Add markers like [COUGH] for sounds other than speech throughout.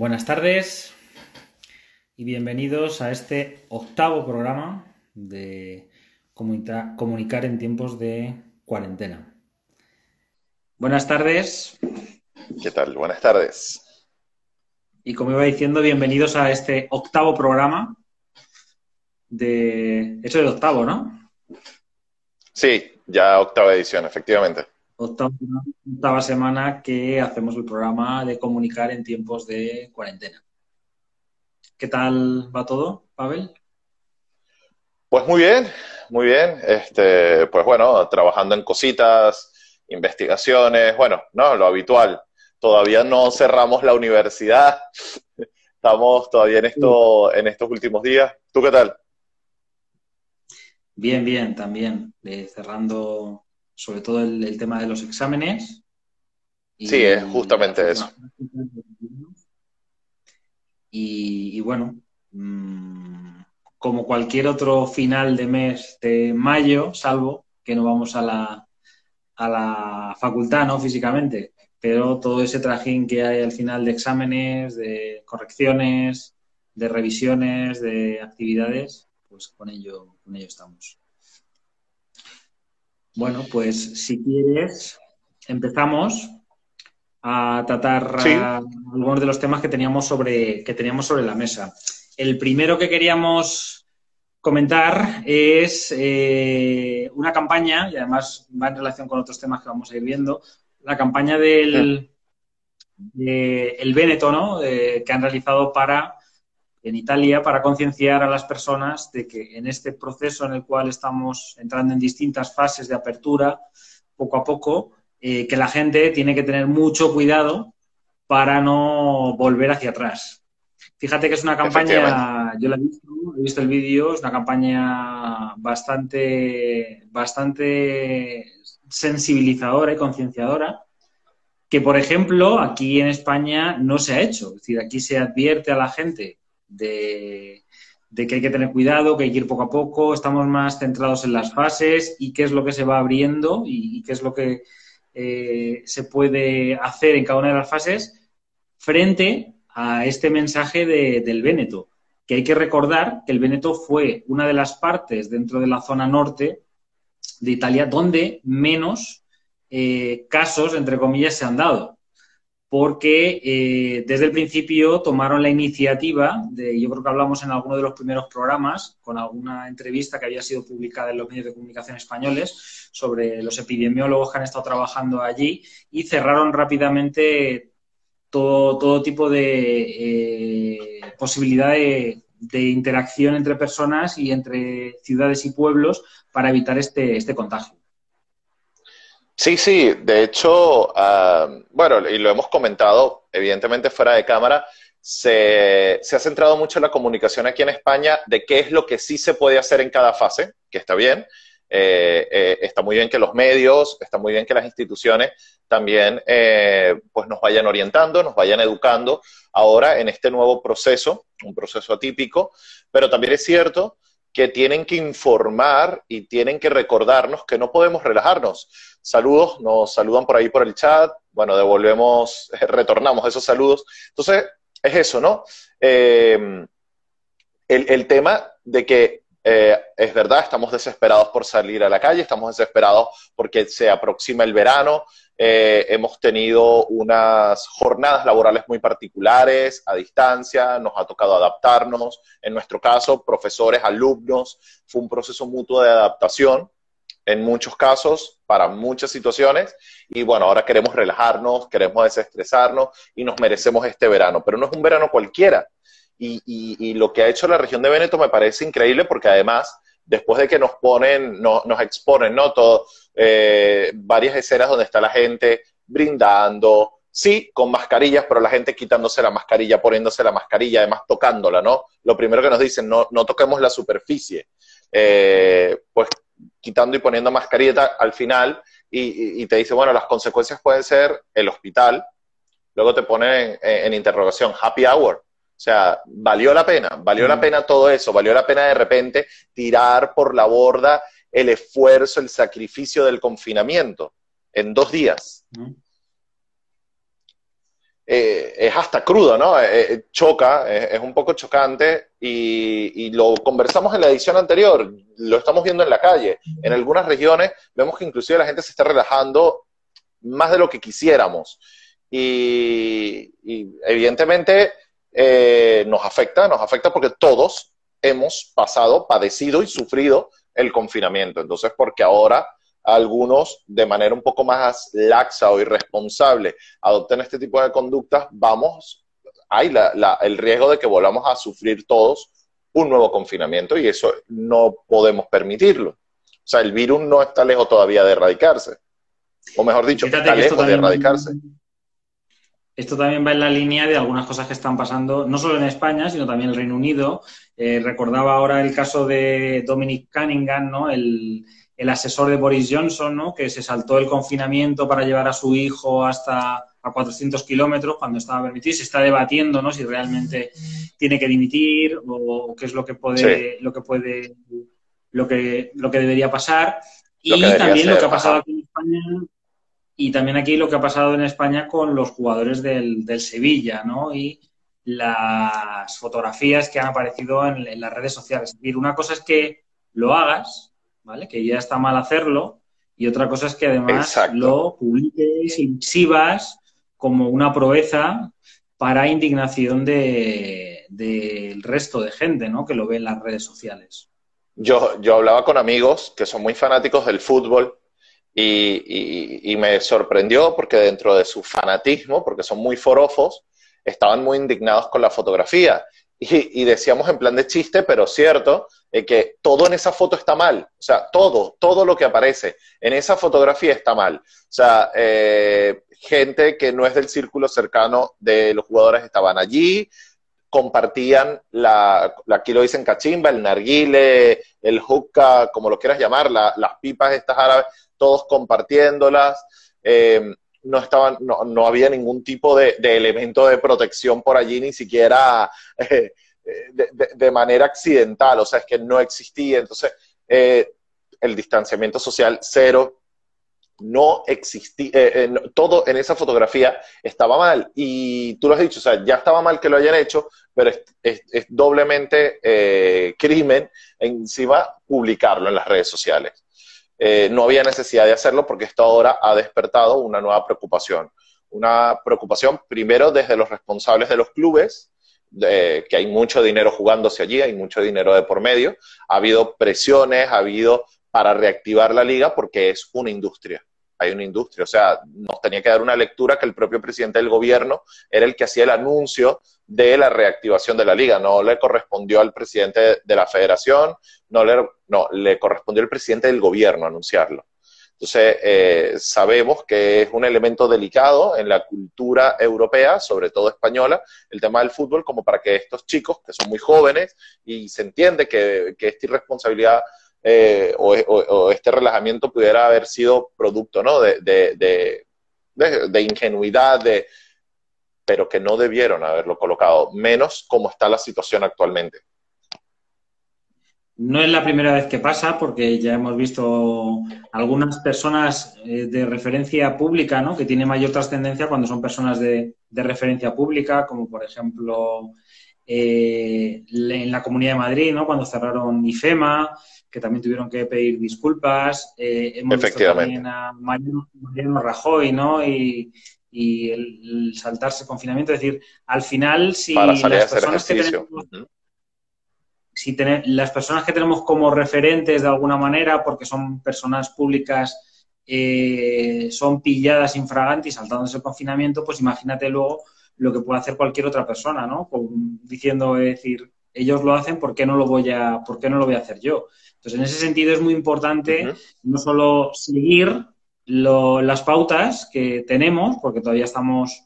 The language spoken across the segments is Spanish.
Buenas tardes y bienvenidos a este octavo programa de comunicar en tiempos de cuarentena. Buenas tardes. ¿Qué tal? Buenas tardes. Y como iba diciendo, bienvenidos a este octavo programa de... Eso es el octavo, ¿no? Sí, ya octava edición, efectivamente octava, semana que hacemos el programa de comunicar en tiempos de cuarentena. ¿Qué tal va todo, Pavel? Pues muy bien, muy bien. Este, pues bueno, trabajando en cositas, investigaciones, bueno, no, lo habitual. Todavía no cerramos la universidad. [LAUGHS] Estamos todavía en esto, en estos últimos días. ¿Tú qué tal? Bien, bien, también. Eh, cerrando sobre todo el, tema de los exámenes. sí, es justamente eso. Y, bueno, mm, como cualquier otro final de mes de mayo, salvo que no vamos a la, a la facultad, ¿no? Físicamente, pero todo ese trajín que hay al final de exámenes, de correcciones, de revisiones, de actividades, pues con ello, con ello estamos. Bueno, pues si quieres, empezamos a tratar algunos de los temas que teníamos sobre, que teníamos sobre la mesa. El primero que queríamos comentar es eh, una campaña, y además va en relación con otros temas que vamos a ir viendo, la campaña del el Véneto, ¿no? que han realizado para en Italia para concienciar a las personas de que en este proceso en el cual estamos entrando en distintas fases de apertura, poco a poco, eh, que la gente tiene que tener mucho cuidado para no volver hacia atrás. Fíjate que es una campaña, yo la he visto, he visto el vídeo, es una campaña bastante, bastante sensibilizadora y concienciadora, que por ejemplo aquí en España no se ha hecho. Es decir, aquí se advierte a la gente de, que hay que tener cuidado, que hay que ir poco a poco, estamos más centrados en las fases y qué es lo que se va abriendo y, qué es lo que eh, se puede hacer en cada una de las fases frente a este mensaje del Véneto, que hay que recordar que el Véneto fue una de las partes dentro de la zona norte de Italia donde menos eh, casos, entre comillas, se han dado porque eh, desde el principio tomaron la iniciativa, de, yo creo que hablamos en alguno de los primeros programas, con alguna entrevista que había sido publicada en los medios de comunicación españoles, sobre los epidemiólogos que han estado trabajando allí, y cerraron rápidamente todo, todo tipo de eh, posibilidad de, interacción entre personas y entre ciudades y pueblos para evitar este, este contagio. Sí, sí, de hecho, ah, bueno, y lo hemos comentado, evidentemente fuera de cámara, se, ha centrado mucho en la comunicación aquí en España de qué es lo que sí se puede hacer en cada fase, que está bien. Eh, eh, está muy bien que los medios, está muy bien que las instituciones también eh, pues nos vayan orientando, nos vayan educando ahora en este nuevo proceso, un proceso atípico, pero también es cierto que tienen que informar y tienen que recordarnos que no podemos relajarnos. Saludos, nos saludan por ahí por el chat, bueno, devolvemos, [LAUGHS] retornamos esos saludos. Entonces, es eso, ¿no? Eh, el, tema de que eh, es verdad, estamos desesperados por salir a la calle, estamos desesperados porque se aproxima el verano, eh, hemos tenido unas jornadas laborales muy particulares, a distancia, nos ha tocado adaptarnos. En nuestro caso, profesores, alumnos, fue un proceso mutuo de adaptación en muchos casos, para muchas situaciones. Y bueno, ahora queremos relajarnos, queremos desestresarnos y nos merecemos este verano. Pero no es un verano cualquiera. Y, lo que ha hecho la región de Veneto me parece increíble porque además después de que nos ponen, nos exponen, ¿no? Todo, eh, varias escenas donde está la gente brindando, sí, con mascarillas, pero la gente quitándose la mascarilla, poniéndose la mascarilla, además tocándola, ¿no? Lo primero que nos dicen, no, no toquemos la superficie. Eh, pues quitando y poniendo mascarilla al final y, te dice, bueno, las consecuencias pueden ser el hospital. Luego te ponen en, interrogación, happy hour. O sea, valió la pena, valió la pena todo eso, valió la pena de repente tirar por la borda el esfuerzo, el sacrificio del confinamiento en dos días. eh, es hasta crudo, ¿no? Eh, choca, es, un poco chocante y, y, lo conversamos en la edición anterior, lo estamos viendo en la calle. En algunas regiones vemos que inclusive la gente se está relajando más de lo que quisiéramos. Y, evidentemente nos afecta, nos afecta porque todos hemos pasado, padecido y sufrido el confinamiento. Entonces, porque ahora algunos de manera un poco más laxa o irresponsable adopten este tipo de conductas, vamos, hay el riesgo de que volvamos a sufrir todos un nuevo confinamiento y eso no podemos permitirlo. O sea, el virus no está lejos todavía de erradicarse. O mejor dicho, está lejos de erradicarse. Esto también va en la línea de algunas cosas que están pasando, no solo en España, sino también en el Reino Unido. Eh, recordaba ahora el caso de Dominic Cunningham, ¿no? El, el asesor de Boris Johnson, ¿no? que se saltó el confinamiento para llevar a su hijo hasta a 400 kilómetros cuando estaba permitido. Se está debatiendo ¿no? si realmente tiene que dimitir o qué es lo que puede, lo que puede, lo que, lo que debería pasar. y también lo que ha pasado aquí en España. Y también aquí lo que ha pasado en España con los jugadores del, Sevilla, ¿no? Y las fotografías que han aparecido en, en las redes sociales. Es decir, una cosa es que lo hagas, que ya está mal hacerlo, y otra cosa es que además lo publiques y exhibas como una proeza para indignación del resto de gente, ¿no? Que lo ve en las redes sociales. Yo, yo hablaba con amigos que son muy fanáticos del fútbol y, me sorprendió porque dentro de su fanatismo, porque son muy forofos, estaban muy indignados con la fotografía. Y, decíamos en plan de chiste, pero cierto, eh, que todo en esa foto está mal. O sea, todo, todo lo que aparece en esa fotografía está mal. O sea, eh, gente que no es del círculo cercano de los jugadores estaban allí, compartían la, aquí lo dicen cachimba, el narguile, el hookah, como lo quieras llamar, las pipas estas árabes, todos compartiéndolas. Eh, no estaban, no, no, había ningún tipo de, de, elemento de protección por allí, ni siquiera [LAUGHS] de, manera accidental, o sea, es que no existía. Entonces, eh, el distanciamiento social cero, no existía, eh, eh, todo en esa fotografía estaba mal. Y tú lo has dicho, o sea, ya estaba mal que lo hayan hecho, pero es, doblemente crimen encima publicarlo en las redes sociales. no había necesidad de hacerlo porque esto ahora ha despertado una nueva preocupación. Una preocupación primero desde los responsables de los clubes, que hay mucho dinero jugándose allí, hay mucho dinero de por medio. Ha habido presiones, ha habido para reactivar la liga porque es una industria. Hay una industria, o sea, nos tenía que dar una lectura que el propio presidente del gobierno era el que hacía el anuncio de la reactivación de la liga. No le correspondió al presidente de la federación, no le, correspondió al presidente del gobierno anunciarlo. Entonces, eh, sabemos que es un elemento delicado en la cultura europea, sobre todo española, el tema del fútbol, como para que estos chicos, que son muy jóvenes, y se entiende que, esta irresponsabilidad eh, o, este relajamiento pudiera haber sido producto ¿no? de, de, de ingenuidad, de, pero que no debieron haberlo colocado, menos como está la situación actualmente. No es la primera vez que pasa, porque ya hemos visto algunas personas eh, de referencia pública, ¿no? Que tiene mayor trascendencia cuando son personas de, referencia pública, como por ejemplo eh, en la Comunidad de Madrid, ¿no? Cuando cerraron IFEMA, que también tuvieron que pedir disculpas. Eh, hemos visto también a Mariano, Rajoy, ¿no? Y, el, saltarse confinamiento. Es decir, al final, si las personas que tenemos si las personas que tenemos como referentes de alguna manera, porque son personas públicas, eh, son pilladas infragantes saltándose el confinamiento, pues imagínate luego lo que puede hacer cualquier otra persona, ¿no? diciendo, es decir, ellos lo hacen, ¿por qué no lo voy a, por qué no lo voy a hacer yo? Entonces, en ese sentido es muy importante no solo seguir las pautas que tenemos, porque todavía estamos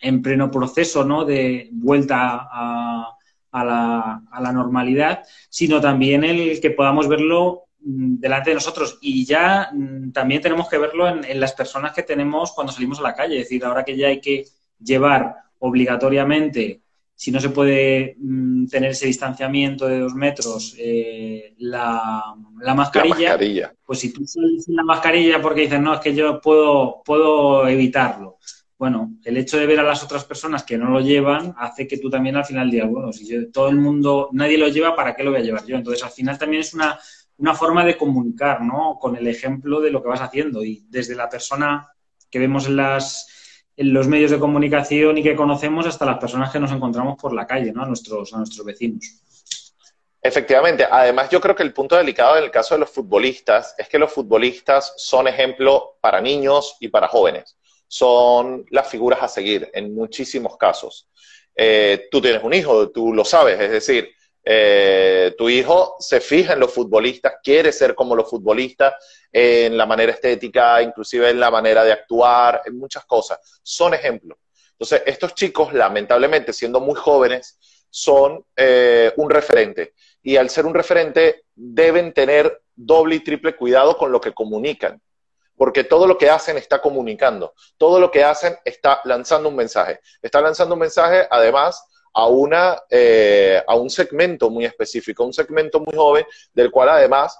en pleno proceso, ¿no? De vuelta a, a la, a la normalidad, sino también el que podamos verlo mm, delante de nosotros. Y ya mm, también tenemos que verlo en, las personas que tenemos cuando salimos a la calle. Es decir, ahora que ya hay que llevar obligatoriamente, si no se puede mm, tener ese distanciamiento de dos metros, eh, la, la, mascarilla, pues si tú sales sin la mascarilla porque dices, no, es que yo puedo, puedo evitarlo, bueno, el hecho de ver a las otras personas que no lo llevan hace que tú también al final digas, bueno, si todo el mundo, nadie lo lleva, ¿para qué lo voy a llevar yo? Entonces, al final también es una, una forma de comunicar, ¿no? Con el ejemplo de lo que vas haciendo y desde la persona que vemos en las los medios de comunicación y que conocemos hasta las personas que nos encontramos por la calle, ¿no? A nuestros, a nuestros vecinos. Efectivamente. Además, yo creo que el punto delicado en el caso de los futbolistas es que los futbolistas son ejemplo para niños y para jóvenes. Son las figuras a seguir en muchísimos casos. Eh, tú tienes un hijo, tú lo sabes, es decir, eh, tu hijo se fija en los futbolistas, quiere ser como los futbolistas, en la manera estética, inclusive en la manera de actuar, en muchas cosas. Son ejemplos. Entonces, estos chicos, lamentablemente, siendo muy jóvenes, son eh, un referente y al ser un referente deben tener doble y triple cuidado con lo que comunican, porque todo lo que hacen está comunicando, todo lo que hacen está lanzando un mensaje, está lanzando un mensaje además a, una, eh, a un segmento muy específico, un segmento muy joven del cual además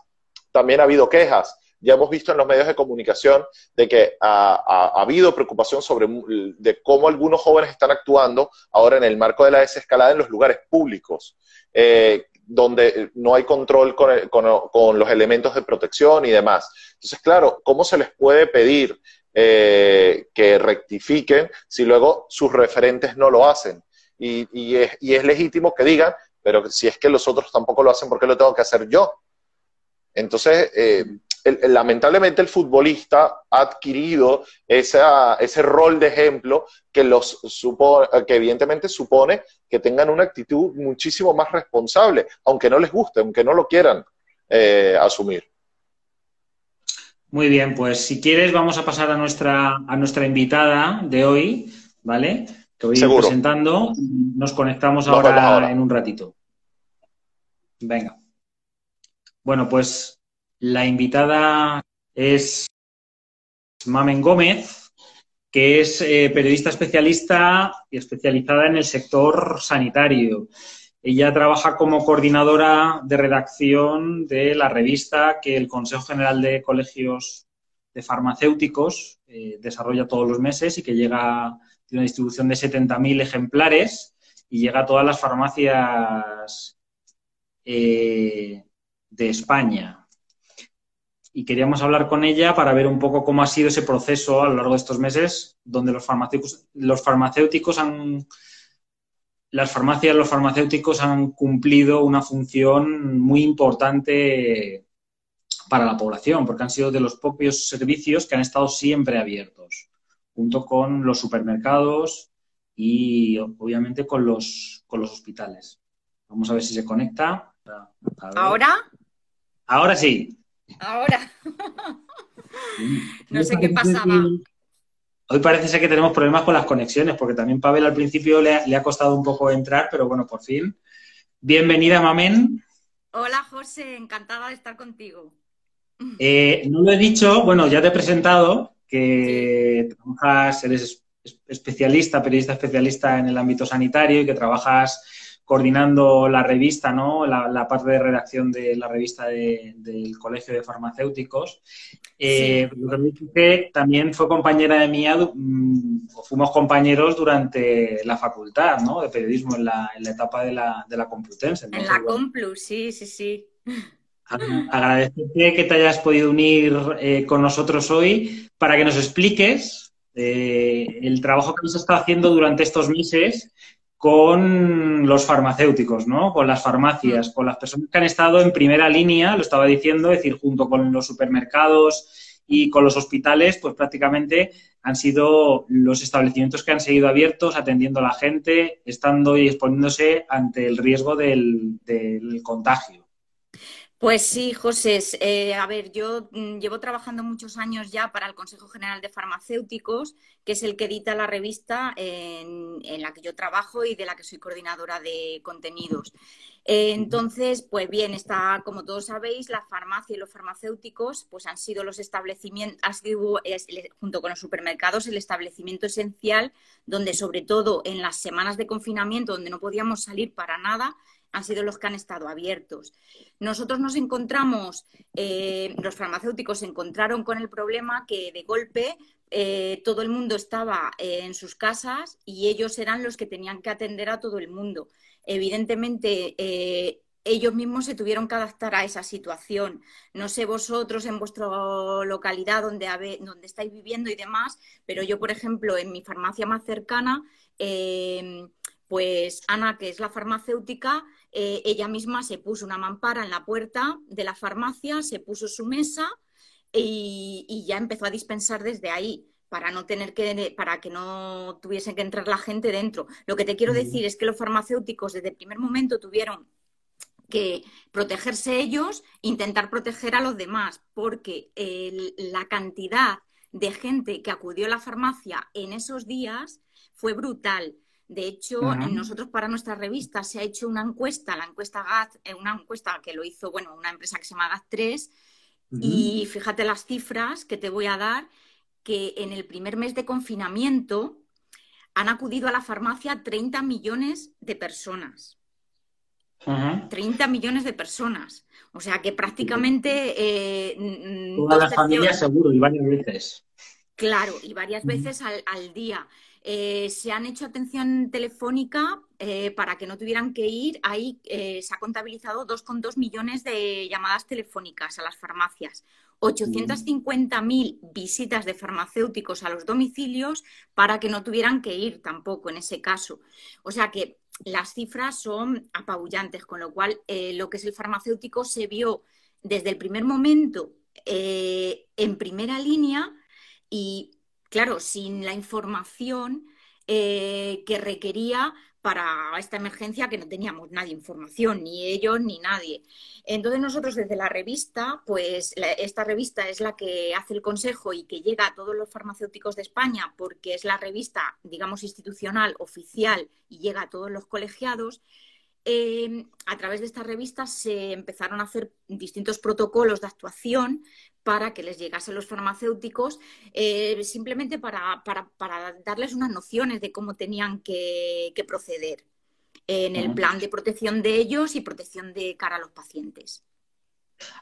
también ha habido quejas. Ya hemos visto en los medios de comunicación de que ha, habido preocupación sobre de cómo algunos jóvenes están actuando ahora en el marco de la desescalada en los lugares públicos. Eh, donde no hay control con, los elementos de protección y demás. Entonces, claro, ¿cómo se les puede pedir eh, que rectifiquen si luego sus referentes no lo hacen? Y, es, legítimo que digan, pero si es que los otros tampoco lo hacen, ¿por qué lo tengo que hacer yo? Entonces, eh, lamentablemente el futbolista ha adquirido ese rol de ejemplo que, los que evidentemente supone que tengan una actitud muchísimo más responsable, aunque no les guste, aunque no lo quieran eh, asumir. Muy bien, pues si quieres vamos a pasar a nuestra, a nuestra invitada de hoy, ¿vale? Te voy ir presentando. Nos conectamos ahora en un ratito. Venga. Bueno, pues la invitada es Mamen Gómez, que es eh, periodista especialista y especializada en el sector sanitario. Ella trabaja como coordinadora de redacción de la revista que el Consejo General de Colegios de Farmacéuticos eh, desarrolla todos los meses y que llega, tiene una distribución de 70.000 ejemplares y llega a todas las farmacias eh, de España. Y queríamos hablar con ella para ver un poco cómo ha sido ese proceso a lo largo de estos meses, donde los farmacéuticos, los farmacéuticos han, las farmacias, los farmacéuticos han cumplido una función muy importante para la población, porque han sido de los propios servicios que han estado siempre abiertos, junto con los supermercados y obviamente con los, con los hospitales. Vamos a ver si se conecta. ¿Ahora? Ahora sí. Ahora. [LAUGHS] no sé qué pasaba. Hoy parece ser que tenemos problemas con las conexiones, porque también Pavel al principio le ha, costado un poco entrar, pero bueno, por fin. Bienvenida, Mamen. Hola, José, encantada de estar contigo. Eh, no lo he dicho, bueno, ya te he presentado que trabajas, eres especialista, periodista especialista en el ámbito sanitario y que trabajas coordinando la revista, ¿no? La, parte de redacción de la revista del Colegio de Farmacéuticos. Eh, que también fue compañera de mía, mm, o fuimos compañeros durante la facultad, ¿no? De periodismo en la, etapa de la, de la Complutense. en la Complu, sí, sí, sí. Agradecerte que te hayas podido unir eh, con nosotros hoy para que nos expliques eh, el trabajo que has estado haciendo durante estos meses con los farmacéuticos, ¿no? Con las farmacias, con las personas que han estado en primera línea, lo estaba diciendo, es decir, junto con los supermercados y con los hospitales, pues prácticamente han sido los establecimientos que han seguido abiertos, atendiendo a la gente, estando y exponiéndose ante el riesgo del, del contagio. Pues sí, José. Eh, a ver, yo mm, llevo trabajando muchos años ya para el Consejo General de Farmacéuticos, que es el que edita la revista en, la que yo trabajo y de la que soy coordinadora de contenidos. Eh, entonces, pues bien, está, como todos sabéis, la farmacia y los farmacéuticos, pues han sido los establecimientos, ha sido, junto con los supermercados, el establecimiento esencial donde, sobre todo en las semanas de confinamiento, donde no podíamos salir para nada, han sido los que han estado abiertos. Nosotros nos encontramos, eh, los farmacéuticos se encontraron con el problema que de golpe eh, todo el mundo estaba en sus casas y ellos eran los que tenían que atender a todo el mundo. Evidentemente, ellos mismos se tuvieron que adaptar a esa situación. No sé vosotros en vuestra localidad donde, donde estáis viviendo y demás, pero yo, por ejemplo, en mi farmacia más cercana, pues Ana, que es la farmacéutica, eh, ella misma se puso una mampara en la puerta de la farmacia, se puso su mesa y, ya empezó a dispensar desde ahí para no tener que, para que no tuviesen que entrar la gente dentro. Lo que te quiero decir es que los farmacéuticos desde el primer momento tuvieron que protegerse ellos, intentar proteger a los demás, porque la cantidad de gente que acudió a la farmacia en esos días fue brutal. De hecho, nosotros para nuestra revista se ha hecho una encuesta, la encuesta GAT, eh, una encuesta que lo hizo, bueno, una empresa que se llama GAT3, y fíjate las cifras que te voy a dar, que en el primer mes de confinamiento han acudido a la farmacia 30 millones de personas. 30 millones de personas. O sea que prácticamente... Eh, Toda la familia seguro y varias veces. Claro, y varias veces al, día. Eh, se han hecho atención telefónica eh, para que no tuvieran que ir. Ahí se ha contabilizado 2,2 millones de llamadas telefónicas a las farmacias. 850.000 visitas de farmacéuticos a los domicilios para que no tuvieran que ir tampoco en ese caso. O sea que las cifras son apabullantes, con lo cual eh, lo que es el farmacéutico se vio desde el primer momento eh, en primera línea y, claro, sin la información eh, que requería para esta emergencia que no teníamos nadie información, ni ellos ni nadie. Entonces nosotros desde la revista, pues esta revista es la que hace el consejo y que llega a todos los farmacéuticos de España porque es la revista, digamos, institucional, oficial y llega a todos los colegiados. Eh, a través de esta revista se empezaron a hacer distintos protocolos de actuación para que les llegase a los farmacéuticos, eh, simplemente para, darles unas nociones de cómo tenían que, proceder en el plan de protección de ellos y protección de cara a los pacientes.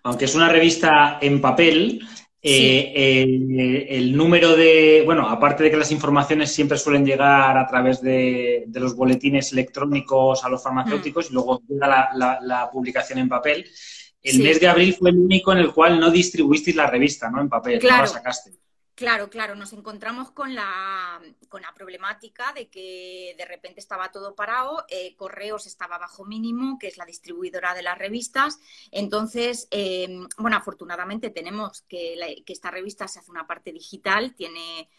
Aunque es una revista en papel, eh, el, número de, bueno, aparte de que las informaciones siempre suelen llegar a través de, los boletines electrónicos a los farmacéuticos mm. y luego llega la, publicación en papel, el mes de abril fue el único en el cual no distribuisteis la revista, ¿no? En papel, claro. no la sacaste. Claro, claro, nos encontramos con la, con la problemática de que de repente estaba todo parado, eh, Correos estaba bajo mínimo, que es la distribuidora de las revistas. Entonces, em, bueno, afortunadamente tenemos que, que esta revista se hace una parte digital, tiene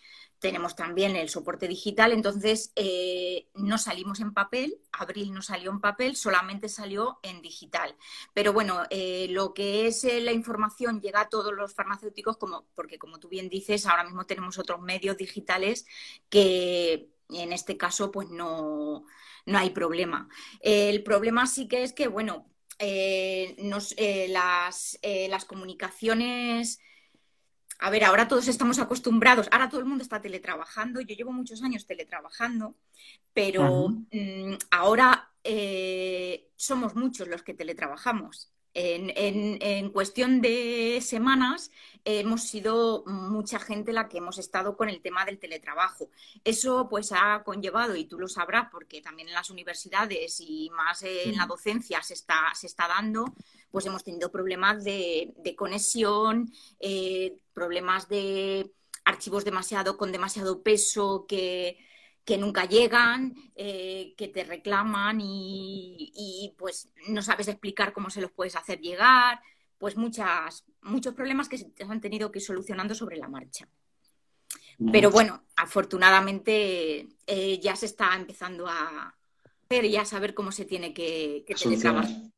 tenemos también el soporte digital, entonces eh, no salimos en papel, abril no salió en papel, solamente salió en digital. Pero bueno, eh, lo que es eh, la información llega a todos los farmacéuticos, como, porque como tú bien dices, ahora mismo tenemos otros medios digitales que en este caso pues no, no hay problema. el problema sí que es que, bueno, nos, las, las comunicaciones a ver, ahora todos estamos acostumbrados, ahora todo el mundo está teletrabajando, yo llevo muchos años teletrabajando, pero mm, ahora eh, somos muchos los que teletrabajamos. En, cuestión de semanas hemos sido mucha gente la que hemos estado con el tema del teletrabajo. Eso pues ha conllevado, y tú lo sabrás porque también en las universidades y más en la docencia se está, se está dando, pues hemos tenido problemas de, conexión, eh, problemas de archivos demasiado con demasiado peso que, nunca llegan, eh, que te reclaman y, pues no sabes explicar cómo se los puedes hacer llegar, pues muchas, muchos problemas que se han tenido que ir solucionando sobre la marcha. Pero bueno, afortunadamente eh, ya se está empezando a ver y a saber cómo se tiene que, que teletrabajar.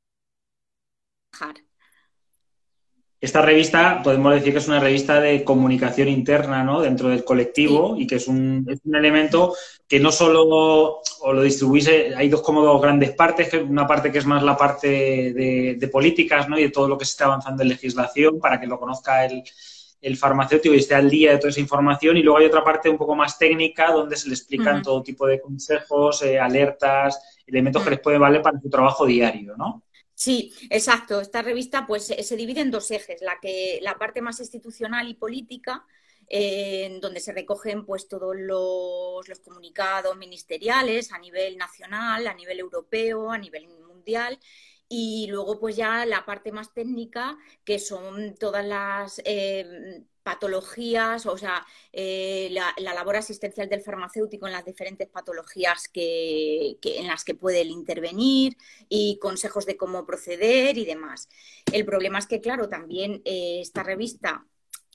Esta revista podemos decir que es una revista de comunicación interna ¿no? dentro del colectivo y que es un, elemento que no solo o lo distribuís, eh, hay dos como dos grandes partes, que una parte que es más la parte de, políticas ¿no? y de todo lo que se está avanzando en legislación para que lo conozca el, farmacéutico y esté al día de toda esa información. Y luego hay otra parte un poco más técnica donde se le explican todo tipo de consejos, eh, alertas, elementos que les pueden valer para su trabajo diario, ¿no? Sí, exacto. Esta revista pues se, divide en dos ejes, la que la parte más institucional y política, en donde se recogen pues todos los, los, comunicados ministeriales a nivel nacional, a nivel europeo, a nivel mundial y luego pues ya la parte más técnica que son todas las eh, patologías, o sea, eh, la, labor asistencial del farmacéutico en las diferentes patologías que, en las que puede intervenir y consejos de cómo proceder y demás. El problema es que, claro, también eh, esta revista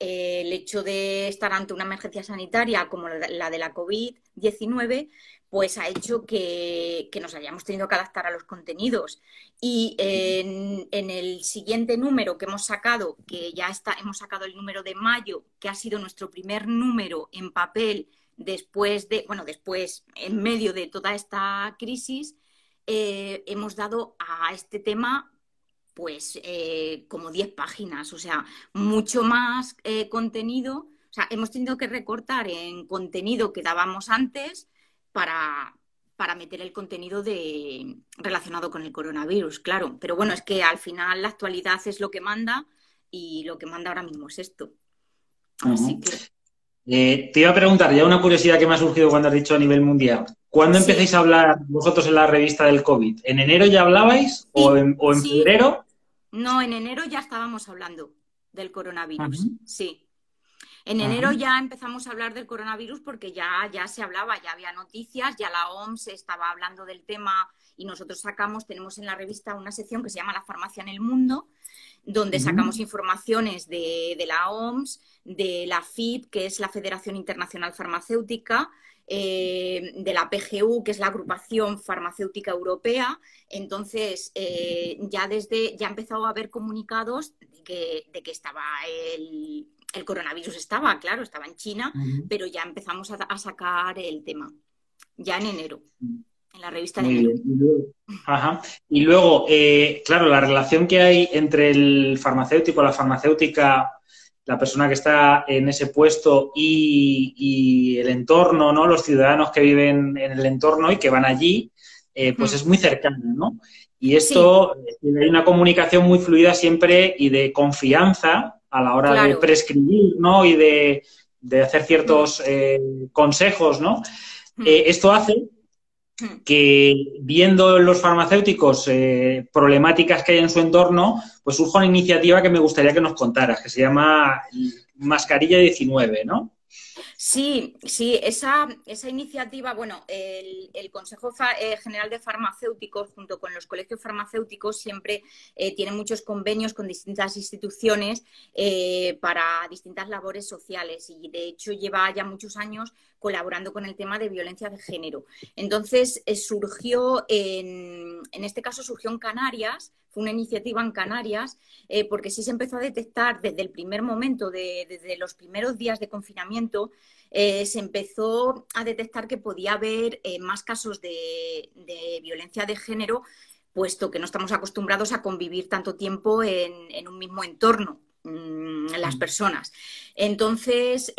el hecho de estar ante una emergencia sanitaria como la de la COVID-19, pues ha hecho que, nos hayamos tenido que adaptar a los contenidos. Y en, el siguiente número que hemos sacado, que ya está, hemos sacado el número de mayo, que ha sido nuestro primer número en papel después de, bueno, después, en medio de toda esta crisis, eh, hemos dado a este tema pues eh, como 10 páginas, o sea, mucho más eh, contenido. O sea, hemos tenido que recortar en contenido que dábamos antes para, para meter el contenido de, relacionado con el coronavirus, claro. Pero bueno, es que al final la actualidad es lo que manda y lo que manda ahora mismo es esto. Así que... Eh, te iba a preguntar, ya una curiosidad que me ha surgido cuando has dicho a nivel mundial. ¿Cuándo empecéis a hablar vosotros en la revista del COVID? ¿En enero ya hablabais? ¿O en, febrero? No, en enero ya estábamos hablando del coronavirus, sí. En enero ya empezamos a hablar del coronavirus porque ya, ya se hablaba, ya había noticias, ya la OMS estaba hablando del tema y nosotros sacamos, tenemos en la revista una sección que se llama La farmacia en el mundo, donde sacamos informaciones de, la OMS, de la FIP, que es la Federación Internacional Farmacéutica, eh, de la PGU, que es la Agrupación Farmacéutica Europea. Entonces, eh, ya desde, ya ha empezado a haber comunicados de que estaba el, el coronavirus estaba, claro, estaba en China, pero ya empezamos a, sacar el tema, ya en enero, en la revista de enero. Ajá. Y luego, eh, claro, la relación que hay entre el farmacéutico, la farmacéutica, la persona que está en ese puesto y, el entorno, ¿no? Los ciudadanos que viven en el entorno y que van allí, eh, pues es muy cercano, ¿no? Y esto, eh, hay una comunicación muy fluida siempre y de confianza a la hora de prescribir, ¿no? Y de, hacer ciertos eh, consejos, ¿no? Hmm. Eh, esto hace hmm. que viendo los farmacéuticos eh, problemáticas que hay en su entorno, pues surja una iniciativa que me gustaría que nos contaras, que se llama Mascarilla 19, ¿no? Sí, sí, esa, esa iniciativa, bueno, el, Consejo eh, General de Farmacéuticos junto con los colegios farmacéuticos siempre eh, tiene muchos convenios con distintas instituciones eh, para distintas labores sociales y de hecho lleva ya muchos años colaborando con el tema de violencia de género. Entonces surgió, en, en este caso surgió en Canarias, fue una iniciativa en Canarias, eh, porque sí se empezó a detectar desde el primer momento, desde los primeros días de confinamiento, eh, se empezó a detectar que podía haber eh, más casos de, violencia de género, puesto que no estamos acostumbrados a convivir tanto tiempo en, un mismo entorno mm, las mm. personas. Entonces,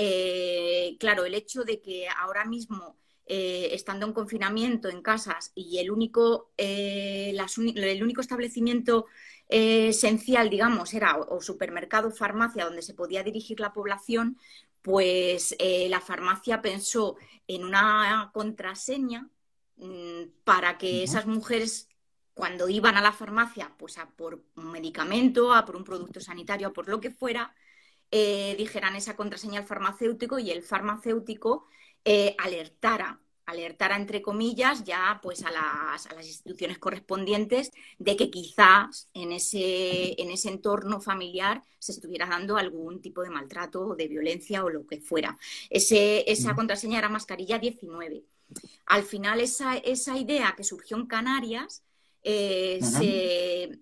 claro, el hecho de que ahora mismo eh, estando en confinamiento en casas y el único, eh, el único establecimiento eh, esencial, digamos, era o, supermercado, farmacia, donde se podía dirigir la población, pues la farmacia pensó en una contraseña mm, para que esas mujeres cuando iban a la farmacia, pues a por un medicamento, a por un producto sanitario, a por lo que fuera, dijeran esa contraseña al farmacéutico y el farmacéutico eh, alertara, alertara entre comillas ya pues a las, a las, instituciones correspondientes de que quizás en ese, en ese entorno familiar se estuviera dando algún tipo de maltrato o de violencia o lo que fuera. esa contraseña era mascarilla 19. Al final esa, esa idea que surgió en Canarias eh, se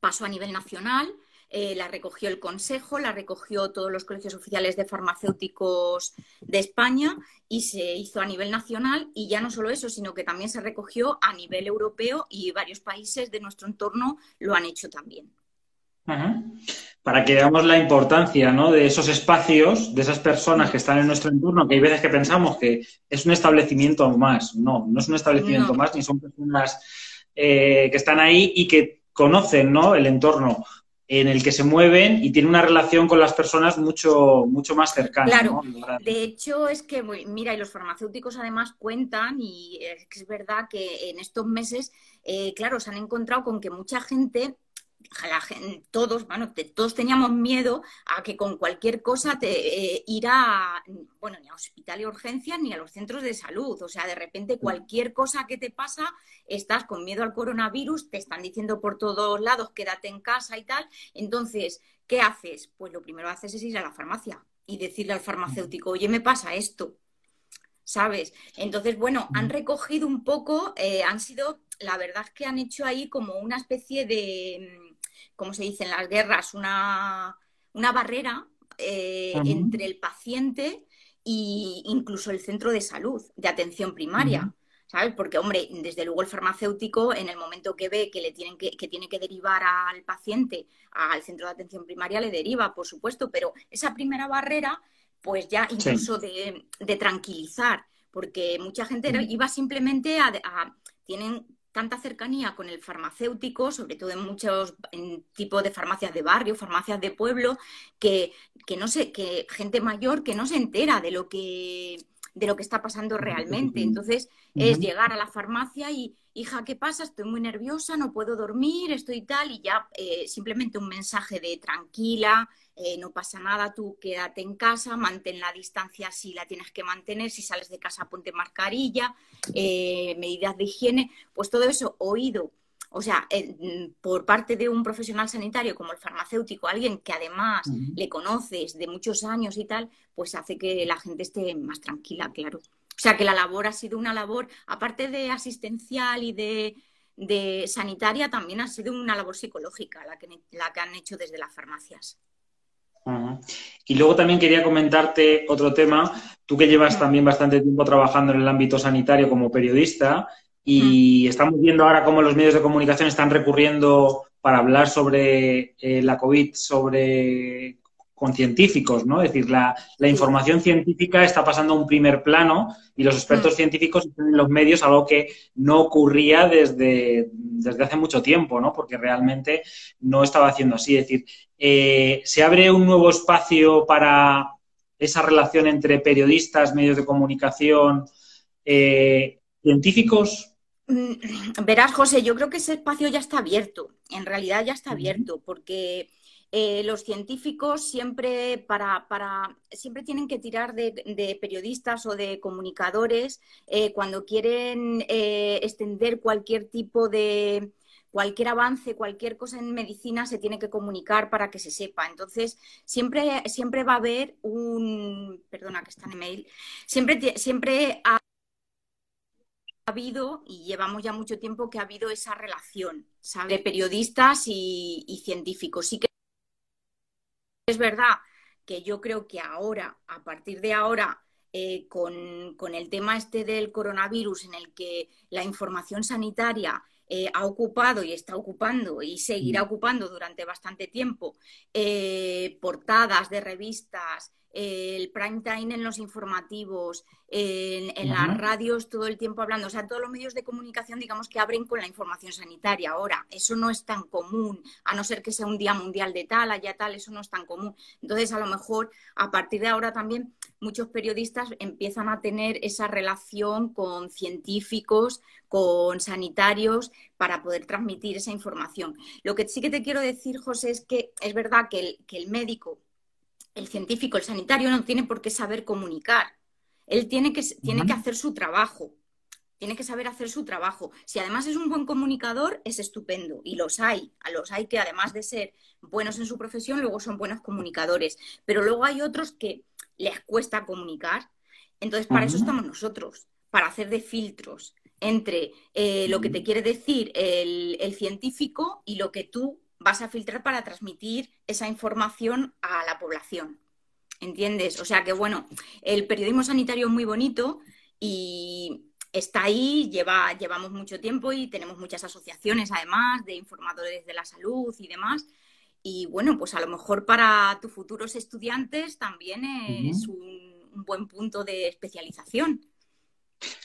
pasó a nivel nacional eh, la recogió el Consejo, la recogió todos los colegios oficiales de farmacéuticos de España y se hizo a nivel nacional y ya no solo eso, sino que también se recogió a nivel europeo y varios países de nuestro entorno lo han hecho también. Para que veamos la importancia de esos espacios, de esas personas que están en nuestro entorno, que hay veces que pensamos que es un establecimiento más. No, no es un establecimiento más, ni son personas eh, que están ahí y que conocen ¿no? el entorno en el que se mueven y tiene una relación con las personas mucho, mucho más cercana. Claro, de hecho es que, mira, y los farmacéuticos además cuentan, y es, verdad que en estos meses, eh, claro, se han encontrado con que mucha gente todos, bueno, todos teníamos miedo a que con cualquier cosa te eh, ir a, bueno, ni a hospital y urgencias ni a los centros de salud. O sea, de repente cualquier cosa que te pasa, estás con miedo al coronavirus, te están diciendo por todos lados, quédate en casa y tal. Entonces, ¿qué haces? Pues lo primero que haces es ir a la farmacia y decirle al farmacéutico, oye, me pasa esto. ¿Sabes? Entonces, bueno, han recogido un poco, eh, han sido, la verdad es que han hecho ahí como una especie de como se dice en las guerras, una, barrera eh, entre el paciente e incluso el centro de salud, de atención primaria. ¿Sabes? Porque, hombre, desde luego el farmacéutico, en el momento que ve que, le tienen que, tiene que derivar al paciente al centro de atención primaria, le deriva, por supuesto, pero esa primera barrera, pues ya incluso de, tranquilizar, porque mucha gente iba simplemente a, a, tienen tanta cercanía con el farmacéutico, sobre todo en muchos tipos de farmacias de barrio, farmacias de pueblo, que, que no sé, que gente mayor que no se entera de lo que de lo que está pasando realmente. Entonces, es llegar a la farmacia y, hija, ¿qué pasa? Estoy muy nerviosa, no puedo dormir, estoy tal, y ya eh, simplemente un mensaje de tranquila, eh, no pasa nada, tú quédate en casa, mantén la distancia si la tienes que mantener, si sales de casa ponte mascarilla, eh, medidas de higiene, pues todo eso oído. O sea, por parte de un profesional sanitario como el farmacéutico, alguien que además le conoces de muchos años y tal, pues hace que la gente esté más tranquila, claro. O sea, que la labor ha sido una labor, aparte de asistencial y de, sanitaria, también ha sido una labor psicológica la que, la que han hecho desde las farmacias. Y luego también quería comentarte otro tema, tú que llevas también bastante tiempo trabajando en el ámbito sanitario como periodista y estamos viendo ahora cómo los medios de comunicación están recurriendo para hablar sobre eh, la COVID, sobre con científicos, ¿no? Es decir, la, información científica está pasando a un primer plano y los expertos mm. científicos están en los medios, algo que no ocurría desde, desde hace mucho tiempo, ¿no? Porque realmente no estaba haciendo así. Es decir, eh, se abre un nuevo espacio para esa relación entre periodistas, medios de comunicación, eh, científicos. Mm, verás, José, yo creo que ese espacio ya está abierto. En realidad ya está abierto, porque eh, los científicos siempre, para, para, siempre tienen que tirar de, periodistas o de comunicadores eh, cuando quieren eh, extender cualquier tipo de cualquier avance, cualquier cosa en medicina se tiene que comunicar para que se sepa. Entonces, siempre, siempre va a haber un, perdona que está en email, siempre, siempre ha habido, y llevamos ya mucho tiempo que ha habido esa relación de periodistas y, y científicos. Sí que es verdad que yo creo que ahora, a partir de ahora, eh, con, el tema este del coronavirus, en el que la información sanitaria eh, ha ocupado y está ocupando y seguirá mm. ocupando durante bastante tiempo eh, portadas de revistas, el prime time en los informativos, en, las radios todo el tiempo hablando, o sea, todos los medios de comunicación, digamos que abren con la información sanitaria. Ahora, eso no es tan común, a no ser que sea un día mundial de tal, allá tal, eso no es tan común. Entonces, a lo mejor, a partir de ahora también, muchos periodistas empiezan a tener esa relación con científicos, con sanitarios, para poder transmitir esa información. Lo que sí que te quiero decir, José, es que es verdad que el médico el científico, el sanitario no tiene por qué saber comunicar. Él tiene que, tiene que hacer su trabajo. Tiene que saber hacer su trabajo. Si además es un buen comunicador, es estupendo. Y los hay. A los hay que además de ser buenos en su profesión, luego son buenos comunicadores. Pero luego hay otros que les cuesta comunicar. Entonces, para eso estamos nosotros, para hacer de filtros entre eh, lo que te quiere decir el científico y lo que tú vas a filtrar para transmitir esa información a la población. ¿Entiendes? O sea que, bueno, el periodismo sanitario es muy bonito y está ahí, lleva, llevamos mucho tiempo y tenemos muchas asociaciones además de informadores de la salud y demás. Y bueno, pues a lo mejor para tus futuros estudiantes también es un, buen punto de especialización.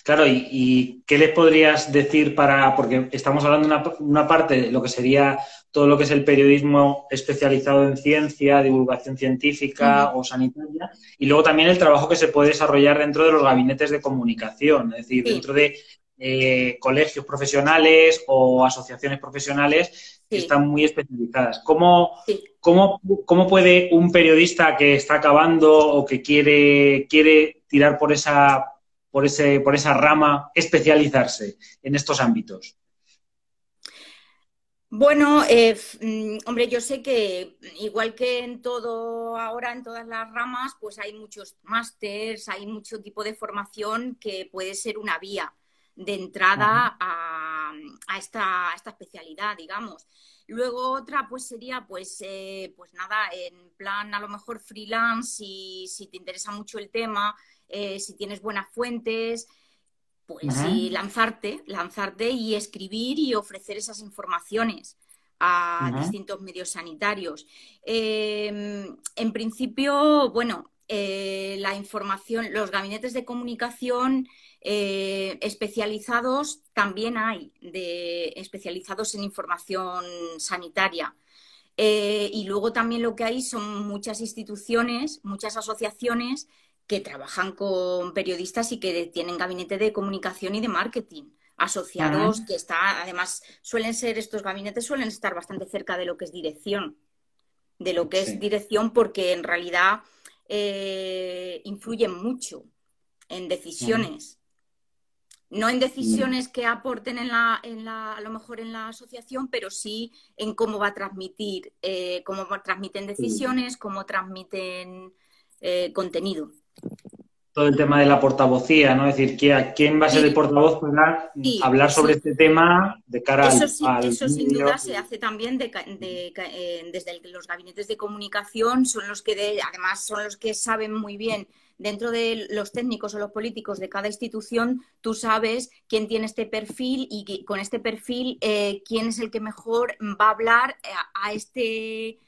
Claro, ¿y, qué les podrías decir para, porque estamos hablando de una, una, parte de lo que sería todo lo que es el periodismo especializado en ciencia, divulgación científica o sanitaria, y luego también el trabajo que se puede desarrollar dentro de los gabinetes de comunicación, es decir, dentro de eh, colegios profesionales o asociaciones profesionales que están muy especializadas. ¿Cómo, cómo, cómo, puede un periodista que está acabando o que quiere, quiere tirar por esa, por, ese, por esa rama especializarse en estos ámbitos? Bueno, eh, mm, hombre, yo sé que igual que en todo ahora, en todas las ramas, pues hay muchos másters, hay mucho tipo de formación que puede ser una vía de entrada a, esta, especialidad, digamos. Luego otra pues sería pues, eh, pues nada, en plan a lo mejor freelance, y si te interesa mucho el tema, eh, si tienes buenas fuentes, pues lanzarte, lanzarte y escribir y ofrecer esas informaciones a distintos medios sanitarios. Em, en principio, bueno, eh, la información, los gabinetes de comunicación eh, especializados también hay, de, especializados en información sanitaria. Eh, y luego también lo que hay son muchas instituciones, muchas asociaciones que trabajan con periodistas y que tienen gabinete de comunicación y de marketing asociados, que está, además, suelen ser, estos gabinetes suelen estar bastante cerca de lo que es dirección, de lo que es dirección, porque en realidad eh, influyen mucho en decisiones. No en decisiones que aporten en la, en la, a lo mejor en la asociación, pero sí en cómo va a transmitir, eh, cómo transmiten decisiones, cómo transmiten eh, contenido todo el tema de la portavocía, ¿no? Es decir, ¿quién va a ser el portavoz para hablar sobre este tema de cara eso sí, Eso sin duda se hace también eh, desde los gabinetes de comunicación, son los que además son los que saben muy bien dentro de los técnicos o los políticos de cada institución, tú sabes quién tiene este perfil y con este perfil eh, quién es el que mejor va a hablar eh, a este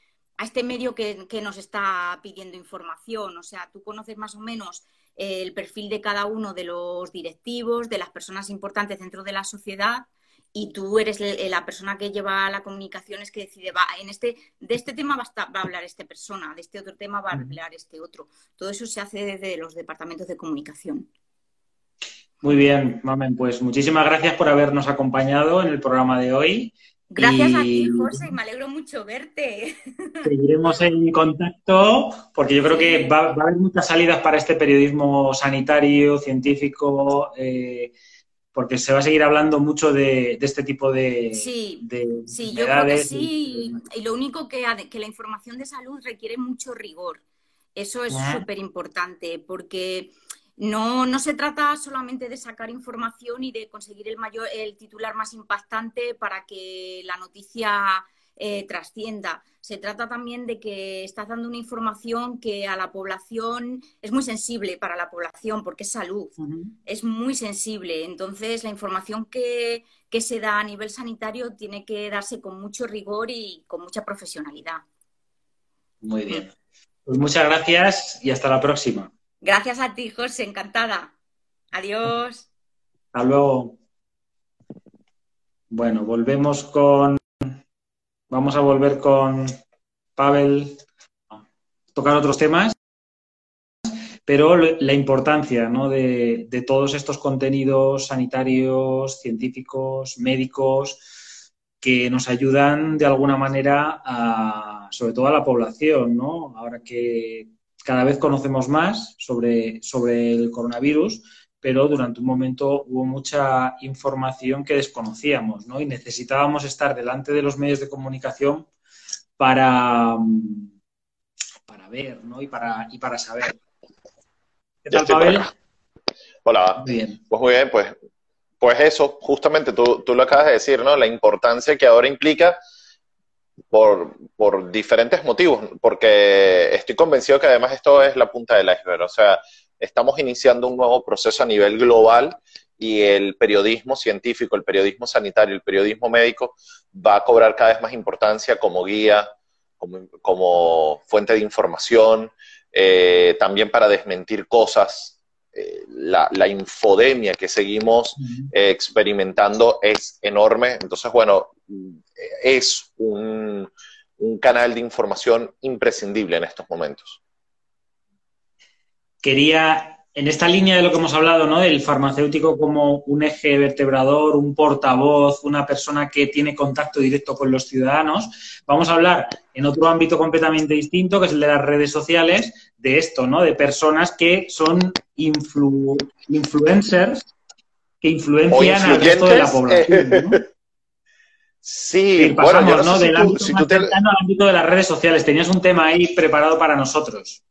a este medio que, nos está pidiendo información. O sea, tú conoces más o menos eh, el perfil de cada uno de los directivos, de las personas importantes dentro de la sociedad y tú eres la persona que lleva la comunicación, es que decide, va, en este, de este tema va a, va a hablar esta persona, de este otro tema va a hablar este otro. Todo eso se hace desde los departamentos de comunicación. Muy bien, Mamen, pues muchísimas gracias por habernos acompañado en el programa de hoy. Gracias a ti, José, me alegro mucho verte. [LAUGHS] Seguiremos en contacto porque yo creo que va, a haber muchas salidas para este periodismo sanitario, científico, eh, porque se va a seguir hablando mucho de, este tipo de. Sí, sí yo creo que sí. Y, lo único que, que la información de salud requiere mucho rigor. Eso es súper importante porque no, no se trata solamente de sacar información y de conseguir el, mayor, el titular más impactante para que la noticia eh, trascienda. Se trata también de que estás dando una información que a la población es muy sensible para la población porque es salud, es muy sensible. Entonces, la información que, que se da a nivel sanitario tiene que darse con mucho rigor y con mucha profesionalidad. Muy bien. Pues muchas gracias y hasta la próxima. Gracias a ti, José, encantada. Adiós. Hasta luego. Bueno, volvemos con. Vamos a volver con Pavel tocar otros temas, pero la importancia ¿no? de, de todos estos contenidos sanitarios, científicos, médicos, que nos ayudan de alguna manera a, sobre todo a la población, ¿no? Ahora que cada vez conocemos más sobre, sobre el coronavirus, pero durante un momento hubo mucha información que desconocíamos, ¿no? Y necesitábamos estar delante de los medios de comunicación para, para ver, ¿no? Y para, y para saber. ¿Qué tal, Pavel? Hola. bien. Pues muy bien, pues, pues eso, justamente tú, tú lo acabas de decir, ¿no? La importancia que ahora implica por, por, diferentes motivos, porque estoy convencido que además esto es la punta del iceberg, o sea, estamos iniciando un nuevo proceso a nivel global y el periodismo científico, el periodismo sanitario, el periodismo médico va a cobrar cada vez más importancia como guía, como, como fuente de información, eh, también para desmentir cosas eh, la, infodemia que seguimos experimentando es enorme. Entonces, bueno, es un, un canal de información imprescindible en estos momentos. Quería en esta línea de lo que hemos hablado, ¿no? Del farmacéutico como un eje vertebrador, un portavoz, una persona que tiene contacto directo con los ciudadanos, vamos a hablar en otro ámbito completamente distinto, que es el de las redes sociales, de esto, ¿no? De personas que son influencers que influencian al resto de la población. [LAUGHS] Sí, pasamos, ¿no? Del ámbito al ámbito de las redes sociales. Tenías un tema ahí preparado para nosotros.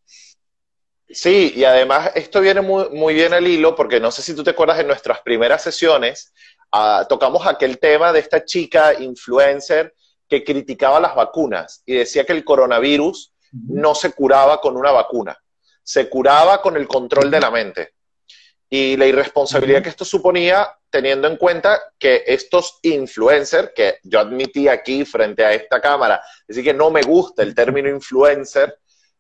Sí, y además esto viene muy, bien al hilo porque no sé si tú te acuerdas en nuestras primeras sesiones, ah, tocamos aquel tema de esta chica influencer que criticaba las vacunas y decía que el coronavirus no se curaba con una vacuna, se curaba con el control de la mente. Y la irresponsabilidad que esto suponía, teniendo en cuenta que estos influencers, que yo admití aquí frente a esta cámara, decir que no me gusta el término influencer,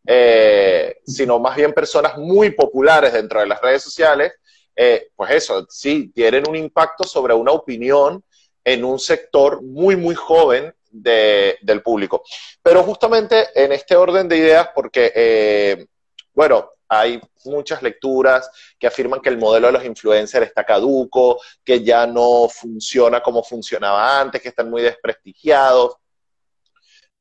eh, sino más bien personas muy populares dentro de las redes sociales, eh, pues eso, sí, tienen un impacto sobre una opinión en un sector muy, muy joven del público. Pero justamente en este orden de ideas, porque, eh, bueno, hay muchas lecturas que afirman que el modelo de los influencers está caduco, que ya no funciona como funcionaba antes, que están muy desprestigiados.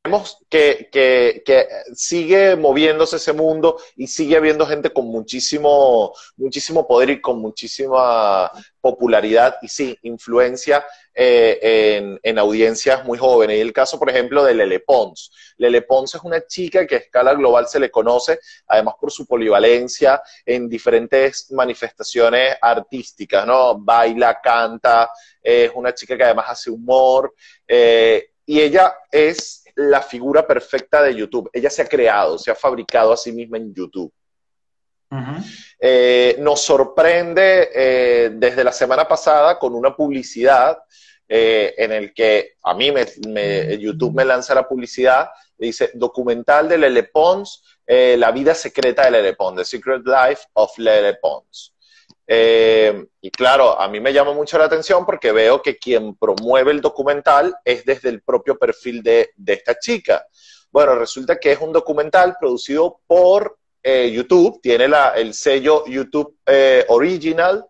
Vemos que, que, sigue moviéndose ese mundo y sigue habiendo gente con muchísimo, muchísimo poder y con muchísima popularidad y sí, influencia eh, en, en, audiencias muy jóvenes. Y el caso, por ejemplo, de Lele Pons. Lele Pons es una chica que a escala global se le conoce, además por su polivalencia en diferentes manifestaciones artísticas, ¿no? Baila, canta, es una chica que además hace humor. Eh, y ella es la figura perfecta de YouTube. Ella se ha creado, se ha fabricado a sí misma en YouTube. Eh, nos sorprende eh, desde la semana pasada con una publicidad eh, en el que a mí me, YouTube me lanza la publicidad, dice documental de Lele Pons, la vida secreta de Lele Pons, The Secret Life of Lele Pons. Eh, y claro, a mí me llama mucho la atención porque veo que quien promueve el documental es desde el propio perfil de, esta chica. Bueno, resulta que es un documental producido por eh, YouTube, tiene el sello YouTube eh, Original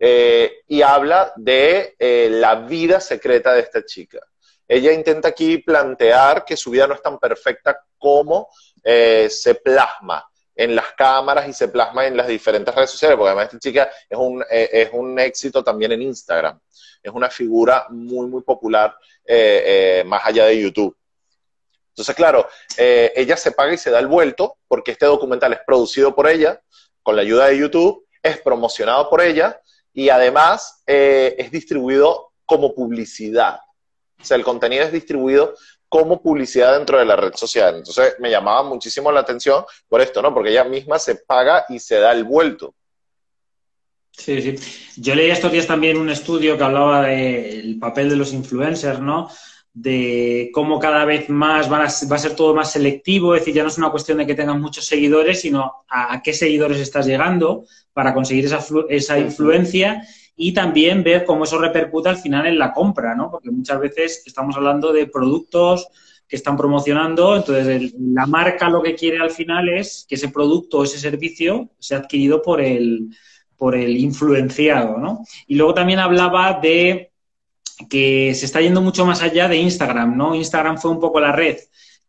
y habla de la vida secreta de esta chica. Ella intenta aquí plantear que su vida no es tan perfecta como se plasma en las cámaras y se plasma en las diferentes redes sociales, porque además esta chica es un, eh, es un éxito también en Instagram. Es una figura muy, muy popular eh, eh, más allá de YouTube. Entonces, claro, ella se paga y se da el vuelto porque este documental es producido por ella, con la ayuda de YouTube, es promocionado por ella y además es distribuido como publicidad. O sea, el contenido es distribuido como publicidad dentro de la red social. Entonces me llamaba muchísimo la atención por esto, ¿no? Porque ella misma se paga y se da el vuelto. Sí, sí. Yo leí estos días también un estudio que hablaba del papel de los influencers, ¿no? De cómo cada vez más va a ser todo más selectivo, es decir, ya no es una cuestión de que tengan muchos seguidores, sino a, qué seguidores estás llegando para conseguir esa, esa influencia y también ver cómo eso repercute al final en la compra, ¿no? Porque muchas veces estamos hablando de productos que están promocionando, entonces la marca lo que quiere al final es que ese producto o ese servicio sea adquirido por el, por el influenciado, ¿no? Y luego también hablaba de que se está yendo mucho más allá de Instagram, ¿no? Instagram fue un poco la red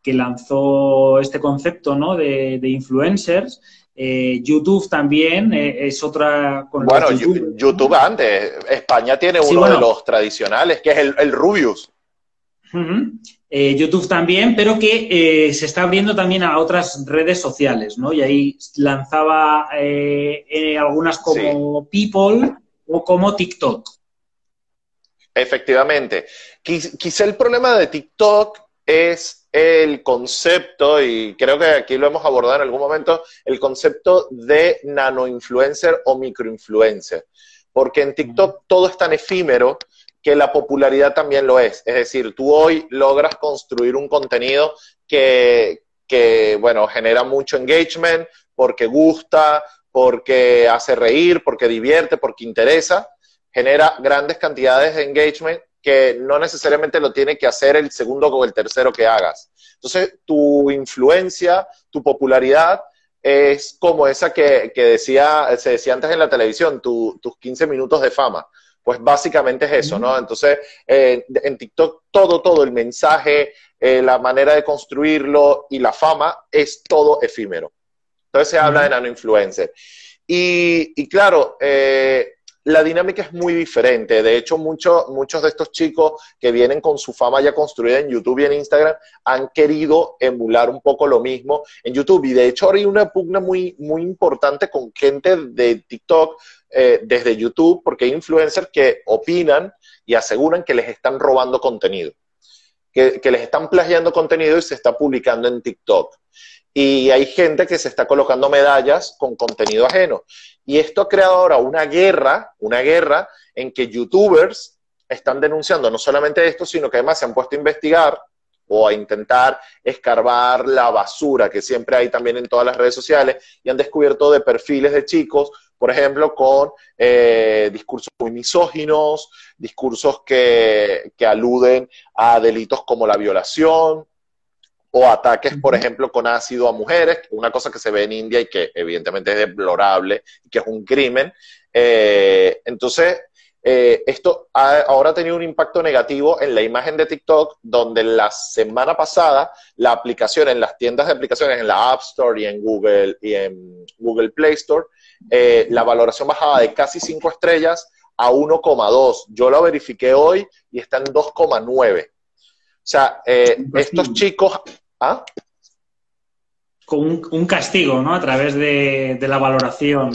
que lanzó este concepto, ¿no? De, de influencers eh, YouTube también eh, es otra... bueno, YouTube, antes. España tiene uno de los tradicionales, que es el, Rubius. Eh, YouTube también, pero que se está abriendo también a otras redes sociales, ¿no? Y ahí lanzaba algunas como People o como TikTok. Efectivamente. Quizá el problema de TikTok es el concepto, y creo que aquí lo hemos abordado en algún momento, el concepto de nano-influencer o microinfluencer. Porque en TikTok todo es tan efímero que la popularidad también lo es. Es decir, tú hoy logras construir un contenido que, que bueno, genera mucho engagement porque gusta, porque hace reír, porque divierte, porque interesa, genera grandes cantidades de engagement que no necesariamente lo tiene que hacer el segundo o el tercero que hagas. Entonces, tu influencia, tu popularidad es como esa que, decía, se decía antes en la televisión, tus 15 minutos de fama. Pues básicamente es eso, ¿no? Entonces, eh, en TikTok todo, todo, el mensaje, eh, la manera de construirlo y la fama es todo efímero. Entonces se habla de nano influencer. Y, claro, eh, la dinámica es muy diferente. De hecho, muchos muchos de estos chicos que vienen con su fama ya construida en YouTube y en Instagram han querido emular un poco lo mismo en YouTube. Y de hecho, ahora hay una pugna muy, muy importante con gente de TikTok eh, desde YouTube, porque hay influencers que opinan y aseguran que les están robando contenido, que, que les están plagiando contenido y se está publicando en TikTok y hay gente que se está colocando medallas con contenido ajeno. Y esto ha creado ahora una guerra, una guerra en que youtubers están denunciando no solamente esto, sino que además se han puesto a investigar o a intentar escarbar la basura que siempre hay también en todas las redes sociales y han descubierto de perfiles de chicos, por ejemplo, con eh, discursos muy misóginos, discursos que, que aluden a delitos como la violación, o ataques, por ejemplo, con ácido a mujeres, una cosa que se ve en India y que evidentemente es deplorable y que es un crimen. Eh, entonces, eh, esto ahora ha tenido un impacto negativo en la imagen de TikTok, donde la semana pasada la aplicación en las tiendas de aplicaciones, en la App Store y en Google, y en Google Play Store, eh, la valoración bajaba de casi 5 estrellas a 1,2. Yo lo verifiqué hoy y está en 2,9. O sea, eh, estos chicos... ¿ah? Con un, castigo, ¿no? A través de, la valoración.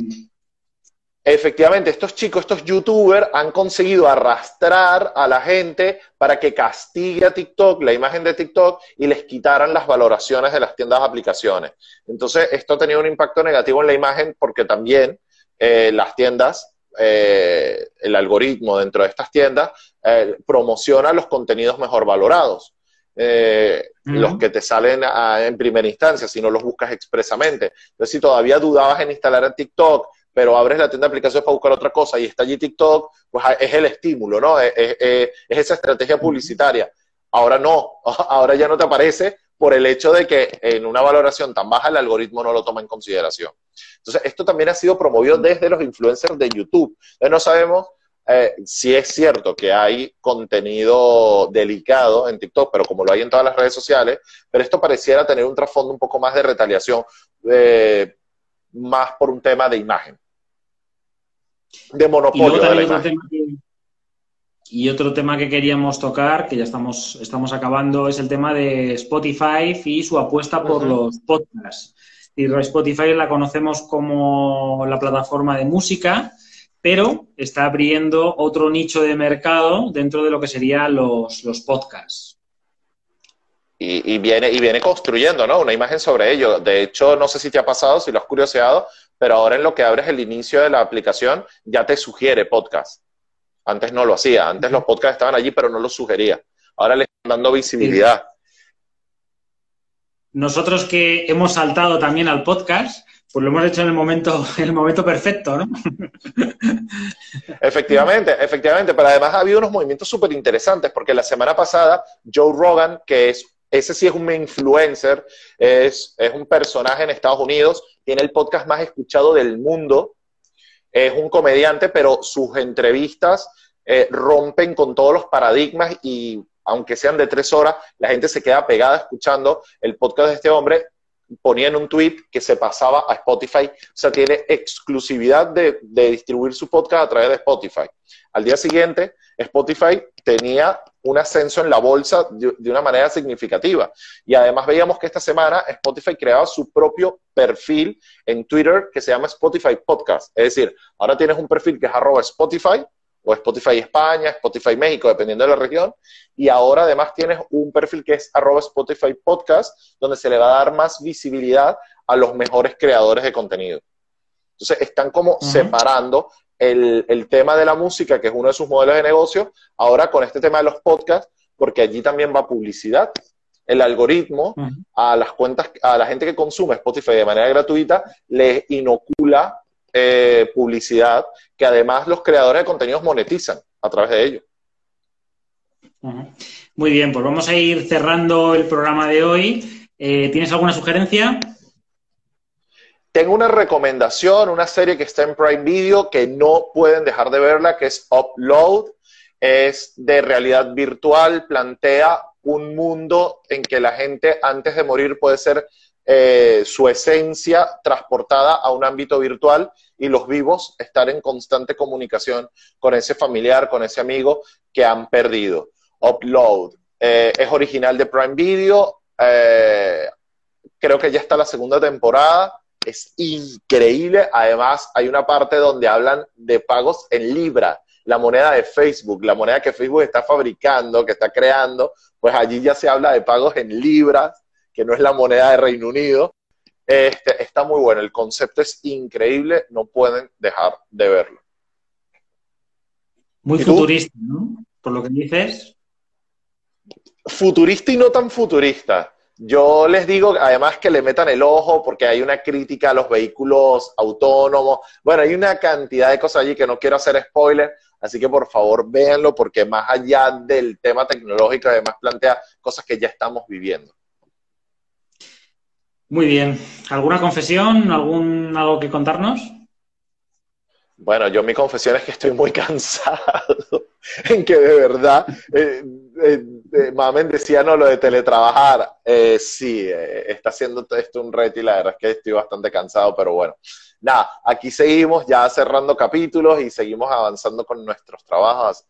Efectivamente, estos chicos, estos youtubers han conseguido arrastrar a la gente para que castigue a TikTok, la imagen de TikTok, y les quitaran las valoraciones de las tiendas de aplicaciones. Entonces, esto ha tenido un impacto negativo en la imagen porque también eh, las tiendas eh, el algoritmo dentro de estas tiendas eh, promociona los contenidos mejor valorados. Eh, los que te salen en primera instancia, si no los buscas expresamente. Entonces, si todavía dudabas en instalar en TikTok, pero abres la tienda de aplicaciones para buscar otra cosa y está allí TikTok, pues es el estímulo, ¿no? Es, es esa estrategia publicitaria. Ahora no, [LAUGHS] ahora ya no te aparece por el hecho de que en una valoración tan baja el algoritmo no lo toma en consideración. Entonces, esto también ha sido promovido desde los influencers de YouTube. Entonces, no sabemos eh, si es cierto que hay contenido delicado en TikTok, pero como lo hay en todas las redes sociales, pero esto pareciera tener un trasfondo un poco más de retaliación, eh, más por un tema de imagen, de monopolio de la imagen. Y otro tema que queríamos tocar, que ya estamos, estamos acabando, es el tema de Spotify y su apuesta por los podcasts. Y Spotify la conocemos como la plataforma de música, pero está abriendo otro nicho de mercado dentro de lo que serían los, los podcasts. Y, viene, y viene construyendo ¿no? una imagen sobre ello. De hecho, no sé si te ha pasado, si lo has curioseado, pero ahora en lo que abres el inicio de la aplicación ya te sugiere podcast. Antes no lo hacía, antes los podcasts estaban allí, pero no los sugería. Ahora le están dando visibilidad. Nosotros que hemos saltado también al podcast, pues lo hemos hecho en el momento, [LAUGHS] en el momento perfecto, ¿no? Efectivamente, efectivamente, pero además ha habido unos movimientos súper interesantes, porque la semana pasada Joe Rogan, que es, ese sí es un influencer, es, es un personaje en Estados Unidos, tiene el podcast más escuchado del mundo, es un comediante, pero sus entrevistas eh, rompen con todos los paradigmas y aunque sean de tres horas, la gente se queda pegada escuchando el podcast de este hombre. Ponía en un tweet que se pasaba a Spotify, o sea, tiene exclusividad de, de distribuir su podcast a través de Spotify. Al día siguiente, Spotify tenía un ascenso en la bolsa de, una manera significativa. Y además veíamos que esta semana Spotify creaba su propio perfil en Twitter que se llama Spotify Podcast. Es decir, ahora tienes un perfil que es arroba Spotify o Spotify España, Spotify México, dependiendo de la región. Y ahora además tienes un perfil que es arroba Spotify Podcast, donde se le va a dar más visibilidad a los mejores creadores de contenido. Entonces están como separando el, tema de la música, que es uno de sus modelos de negocio, ahora con este tema de los podcasts, porque allí también va publicidad. El algoritmo a las cuentas, a la gente que consume Spotify de manera gratuita, les inocula eh, publicidad que además los creadores de contenidos monetizan a través de ello. Muy bien, pues vamos a ir cerrando el programa de hoy. Eh, ¿Tienes alguna sugerencia? Tengo una recomendación, una serie que está en Prime Video que no pueden dejar de verla, que es Upload. Es de realidad virtual, plantea un mundo en que la gente antes de morir puede ser eh, su esencia transportada a un ámbito virtual y los vivos estar en constante comunicación con ese familiar, con ese amigo que han perdido. Upload eh, es original de Prime Video, eh, creo que ya está la segunda temporada es increíble. Además, hay una parte donde hablan de pagos en Libra, la moneda de Facebook, la moneda que Facebook está fabricando, que está creando, pues allí ya se habla de pagos en Libras, que no es la moneda de Reino Unido. Este, está muy bueno, el concepto es increíble, no pueden dejar de verlo. Muy futurista, ¿no? Por lo que dices. Futurista y no tan futurista. Yo les digo, además, que le metan el ojo porque hay una crítica a los vehículos autónomos. Bueno, hay una cantidad de cosas allí que no quiero hacer spoiler, así que por favor véanlo porque más allá del tema tecnológico, además plantea cosas que ya estamos viviendo. Muy bien. ¿Alguna confesión? ¿Algún algo que contarnos? Bueno, yo mi confesión es que estoy muy [LAUGHS] cansado, en que de verdad, eh, eh, eh, decía, no, lo de teletrabajar, sí, está haciendo esto un reto y la verdad es que estoy bastante cansado, pero bueno, nada, aquí seguimos ya cerrando capítulos y seguimos avanzando con nuestros trabajos,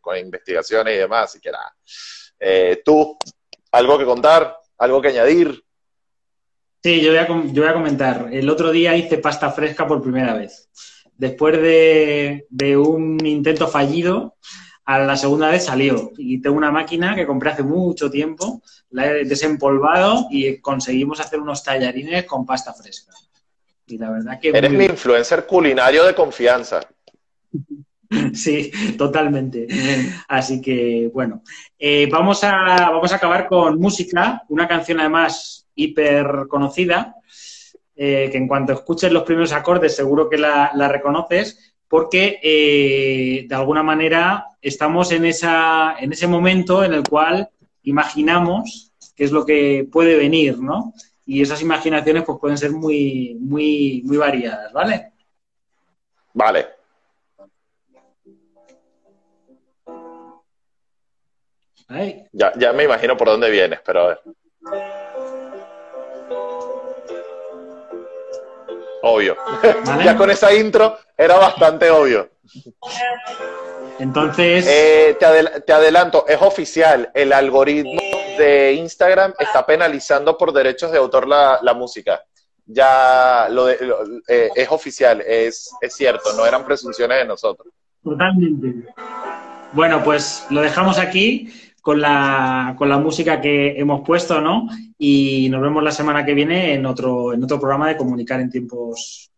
con investigaciones y demás, así que nada. ¿Tú, algo que contar, algo que añadir? Sí, yo voy, a, yo voy a comentar. El otro día hice pasta fresca por primera vez después de, un intento fallido, a la segunda vez salió. Y tengo una máquina que compré hace mucho tiempo, la he desempolvado y conseguimos hacer unos tallarines con pasta fresca. Y la verdad que... Eres mi influencer culinario de confianza. [LAUGHS] Sí, totalmente. Así que, bueno, eh, vamos, a, vamos a acabar con música, una canción además hiper conocida, eh, que en cuanto escuches los primeros acordes seguro que la, reconoces, porque eh, de alguna manera estamos en, esa, en ese momento en el cual imaginamos qué es lo que puede venir, ¿no? Y esas imaginaciones pues pueden ser muy, muy, muy variadas, ¿vale? Vale. Ya, ya me imagino por dónde vienes, pero a ver. Obvio. [LAUGHS] ya con esa intro era bastante obvio. Entonces. Eh, te, adelanto, es oficial. El algoritmo de Instagram está penalizando por derechos de autor la, música. Ya lo, eh, es oficial, es, es cierto, no eran presunciones de nosotros. Totalmente. Bueno, pues lo dejamos aquí con la, con la música que hemos puesto, ¿no? Y nos vemos la semana que viene en otro, en otro programa de comunicar en tiempos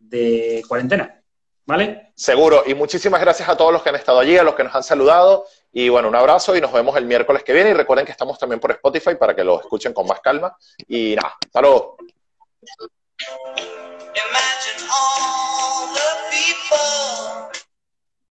de cuarentena. ¿Vale? Seguro. Y muchísimas gracias a todos los que han estado allí, a los que nos han saludado. Y bueno, un abrazo y nos vemos el miércoles que viene. Y recuerden que estamos también por Spotify para que lo escuchen con más calma. Y nada, hasta luego. Imagine all the people